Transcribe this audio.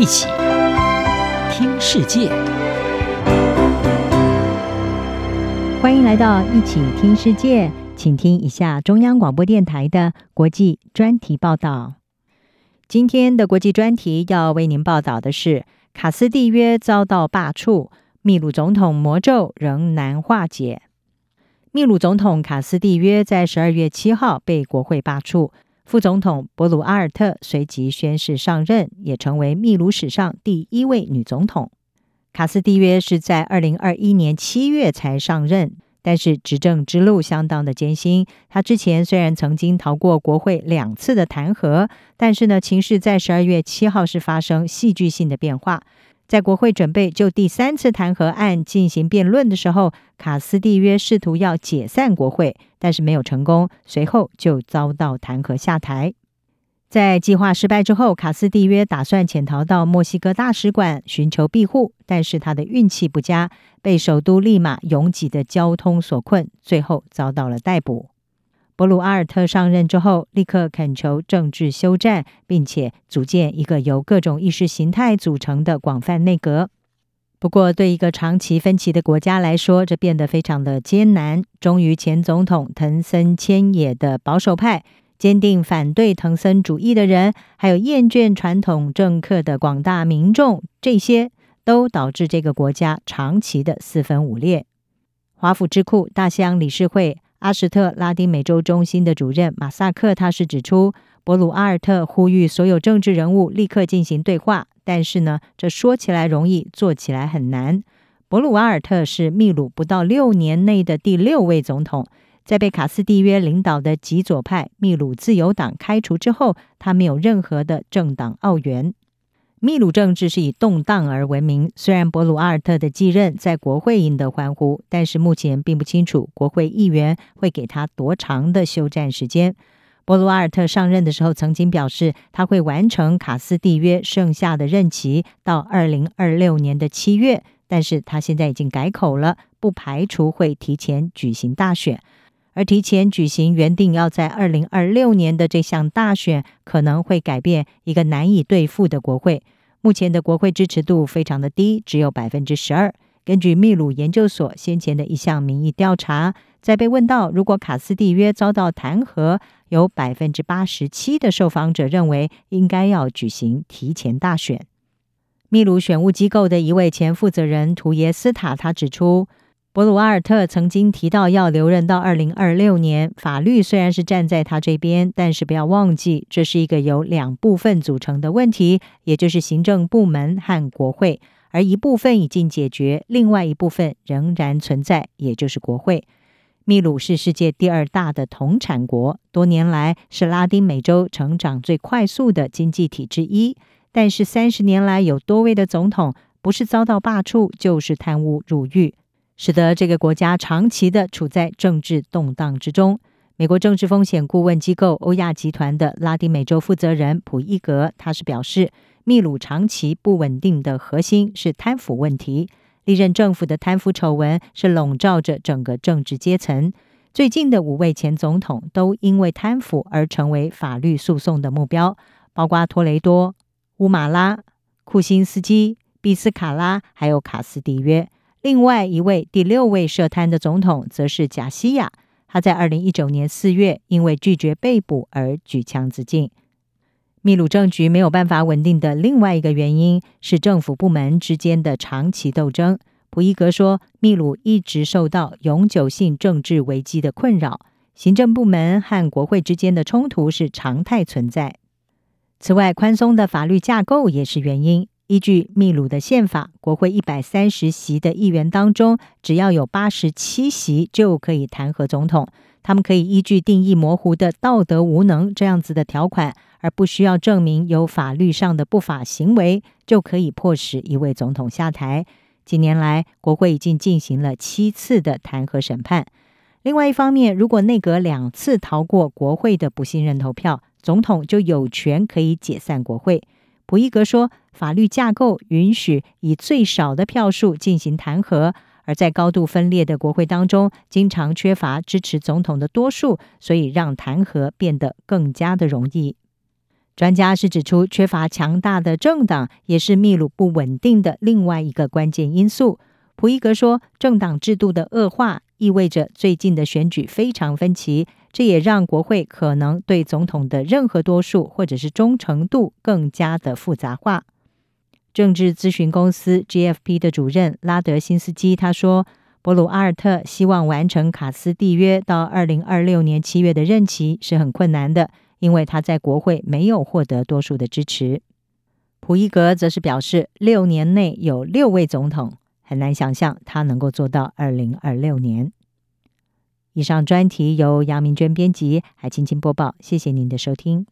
一起听世界，欢迎来到一起听世界，请听一下中央广播电台的国际专题报道。今天的国际专题要为您报道的是：卡斯蒂约遭到罢黜，秘鲁总统魔咒仍难化解。秘鲁总统卡斯蒂约在十二月七号被国会罢黜。副总统博鲁阿尔特随即宣誓上任，也成为秘鲁史上第一位女总统。卡斯蒂约是在二零二一年七月才上任，但是执政之路相当的艰辛。他之前虽然曾经逃过国会两次的弹劾，但是呢，情势在十二月七号是发生戏剧性的变化。在国会准备就第三次弹劾案进行辩论的时候，卡斯蒂约试图要解散国会，但是没有成功，随后就遭到弹劾下台。在计划失败之后，卡斯蒂约打算潜逃到墨西哥大使馆寻求庇护，但是他的运气不佳，被首都利马拥挤的交通所困，最后遭到了逮捕。博鲁阿尔特上任之后，立刻恳求政治休战，并且组建一个由各种意识形态组成的广泛内阁。不过，对一个长期分歧的国家来说，这变得非常的艰难。终于，前总统藤森千野的保守派、坚定反对藤森主义的人，还有厌倦传统政客的广大民众，这些都导致这个国家长期的四分五裂。华府智库大西洋理事会。阿什特拉丁美洲中心的主任马萨克，他是指出，博鲁阿尔特呼吁所有政治人物立刻进行对话，但是呢，这说起来容易，做起来很难。博鲁阿尔特是秘鲁不到六年内的第六位总统，在被卡斯蒂约领导的极左派秘鲁自由党开除之后，他没有任何的政党奥援。秘鲁政治是以动荡而闻名。虽然博鲁阿尔特的继任在国会赢得欢呼，但是目前并不清楚国会议员会给他多长的休战时间。博鲁阿尔特上任的时候曾经表示，他会完成卡斯蒂约剩下的任期到二零二六年的七月，但是他现在已经改口了，不排除会提前举行大选。而提前举行原定要在二零二六年的这项大选，可能会改变一个难以对付的国会。目前的国会支持度非常的低，只有百分之十二。根据秘鲁研究所先前的一项民意调查，在被问到如果卡斯蒂约遭到弹劾，有百分之八十七的受访者认为应该要举行提前大选。秘鲁选务机构的一位前负责人图耶斯塔他指出。博鲁瓦尔特曾经提到要留任到二零二六年。法律虽然是站在他这边，但是不要忘记，这是一个由两部分组成的问题，也就是行政部门和国会。而一部分已经解决，另外一部分仍然存在，也就是国会。秘鲁是世界第二大的铜产国，多年来是拉丁美洲成长最快速的经济体之一。但是三十年来，有多位的总统不是遭到罢黜，就是贪污入狱。使得这个国家长期的处在政治动荡之中。美国政治风险顾问机构欧亚集团的拉丁美洲负责人普伊格，他是表示，秘鲁长期不稳定的核心是贪腐问题。历任政府的贪腐丑闻是笼罩着整个政治阶层。最近的五位前总统都因为贪腐而成为法律诉讼的目标，包括托雷多、乌马拉、库辛斯基、毕斯卡拉，还有卡斯蒂约。另外一位第六位涉贪的总统则是贾西亚，他在二零一九年四月因为拒绝被捕而举枪自尽。秘鲁政局没有办法稳定的另外一个原因是政府部门之间的长期斗争。普伊格说，秘鲁一直受到永久性政治危机的困扰，行政部门和国会之间的冲突是常态存在。此外，宽松的法律架构也是原因。依据秘鲁的宪法，国会一百三十席的议员当中，只要有八十七席就可以弹劾总统。他们可以依据定义模糊的道德无能这样子的条款，而不需要证明有法律上的不法行为，就可以迫使一位总统下台。近年来，国会已经进行了七次的弹劾审判。另外一方面，如果内阁两次逃过国会的不信任投票，总统就有权可以解散国会。普伊格说，法律架构允许以最少的票数进行弹劾，而在高度分裂的国会当中，经常缺乏支持总统的多数，所以让弹劾变得更加的容易。专家是指出，缺乏强大的政党也是秘鲁不稳定的另外一个关键因素。普伊格说，政党制度的恶化意味着最近的选举非常分歧，这也让国会可能对总统的任何多数或者是忠诚度更加的复杂化。政治咨询公司 GFP 的主任拉德辛斯基他说，博鲁阿尔特希望完成卡斯蒂约到二零二六年七月的任期是很困难的。因为他在国会没有获得多数的支持，普伊格则是表示，六年内有六位总统，很难想象他能够做到二零二六年。以上专题由杨明娟编辑，还青青播报，谢谢您的收听。